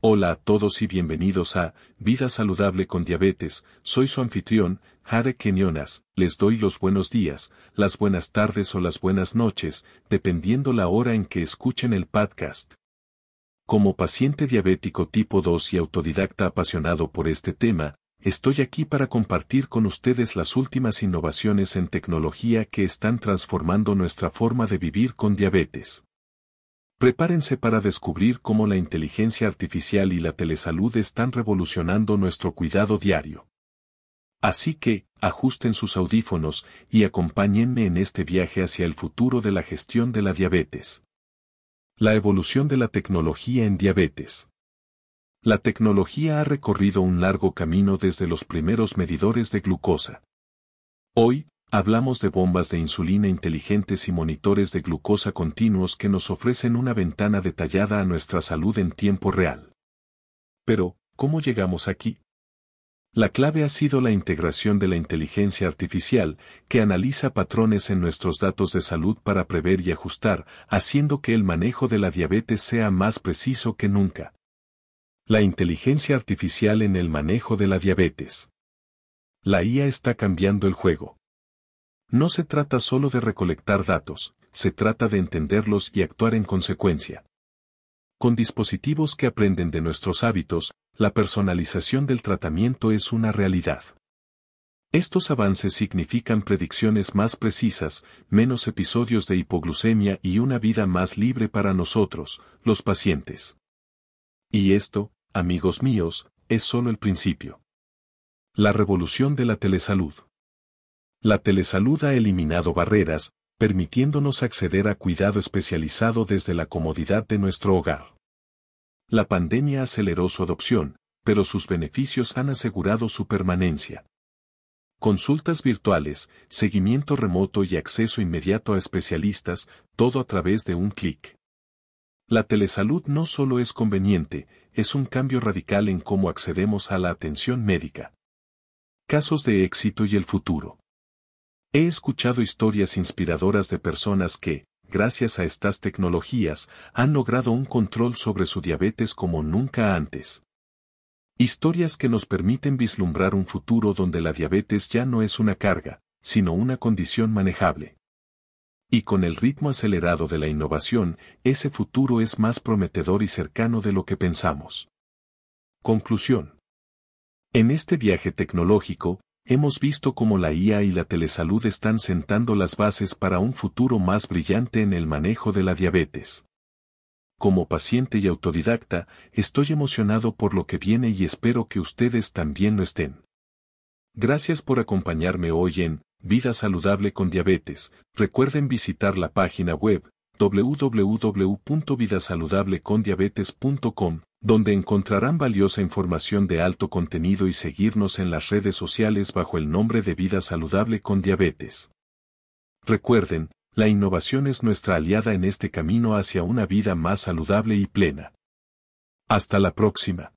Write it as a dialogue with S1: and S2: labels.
S1: Hola a todos y bienvenidos a Vida Saludable con Diabetes, soy su anfitrión, Jade Kenyonas, les doy los buenos días, las buenas tardes o las buenas noches, dependiendo la hora en que escuchen el podcast. Como paciente diabético tipo 2 y autodidacta apasionado por este tema, estoy aquí para compartir con ustedes las últimas innovaciones en tecnología que están transformando nuestra forma de vivir con diabetes. Prepárense para descubrir cómo la inteligencia artificial y la telesalud están revolucionando nuestro cuidado diario. Así que, ajusten sus audífonos y acompáñenme en este viaje hacia el futuro de la gestión de la diabetes. La evolución de la tecnología en diabetes. La tecnología ha recorrido un largo camino desde los primeros medidores de glucosa. Hoy, Hablamos de bombas de insulina inteligentes y monitores de glucosa continuos que nos ofrecen una ventana detallada a nuestra salud en tiempo real. Pero, ¿cómo llegamos aquí? La clave ha sido la integración de la inteligencia artificial, que analiza patrones en nuestros datos de salud para prever y ajustar, haciendo que el manejo de la diabetes sea más preciso que nunca. La inteligencia artificial en el manejo de la diabetes. La IA está cambiando el juego. No se trata solo de recolectar datos, se trata de entenderlos y actuar en consecuencia. Con dispositivos que aprenden de nuestros hábitos, la personalización del tratamiento es una realidad. Estos avances significan predicciones más precisas, menos episodios de hipoglucemia y una vida más libre para nosotros, los pacientes. Y esto, amigos míos, es solo el principio. La revolución de la telesalud. La telesalud ha eliminado barreras, permitiéndonos acceder a cuidado especializado desde la comodidad de nuestro hogar. La pandemia aceleró su adopción, pero sus beneficios han asegurado su permanencia. Consultas virtuales, seguimiento remoto y acceso inmediato a especialistas, todo a través de un clic. La telesalud no solo es conveniente, es un cambio radical en cómo accedemos a la atención médica. Casos de éxito y el futuro. He escuchado historias inspiradoras de personas que, gracias a estas tecnologías, han logrado un control sobre su diabetes como nunca antes. Historias que nos permiten vislumbrar un futuro donde la diabetes ya no es una carga, sino una condición manejable. Y con el ritmo acelerado de la innovación, ese futuro es más prometedor y cercano de lo que pensamos. Conclusión. En este viaje tecnológico, hemos visto cómo la IA y la telesalud están sentando las bases para un futuro más brillante en el manejo de la diabetes. Como paciente y autodidacta, estoy emocionado por lo que viene y espero que ustedes también lo estén. Gracias por acompañarme hoy en Vida Saludable con Diabetes. Recuerden visitar la página web www.vidasaludablecondiabetes.com donde encontrarán valiosa información de alto contenido y seguirnos en las redes sociales bajo el nombre de Vida Saludable con Diabetes. Recuerden, la innovación es nuestra aliada en este camino hacia una vida más saludable y plena. Hasta la próxima.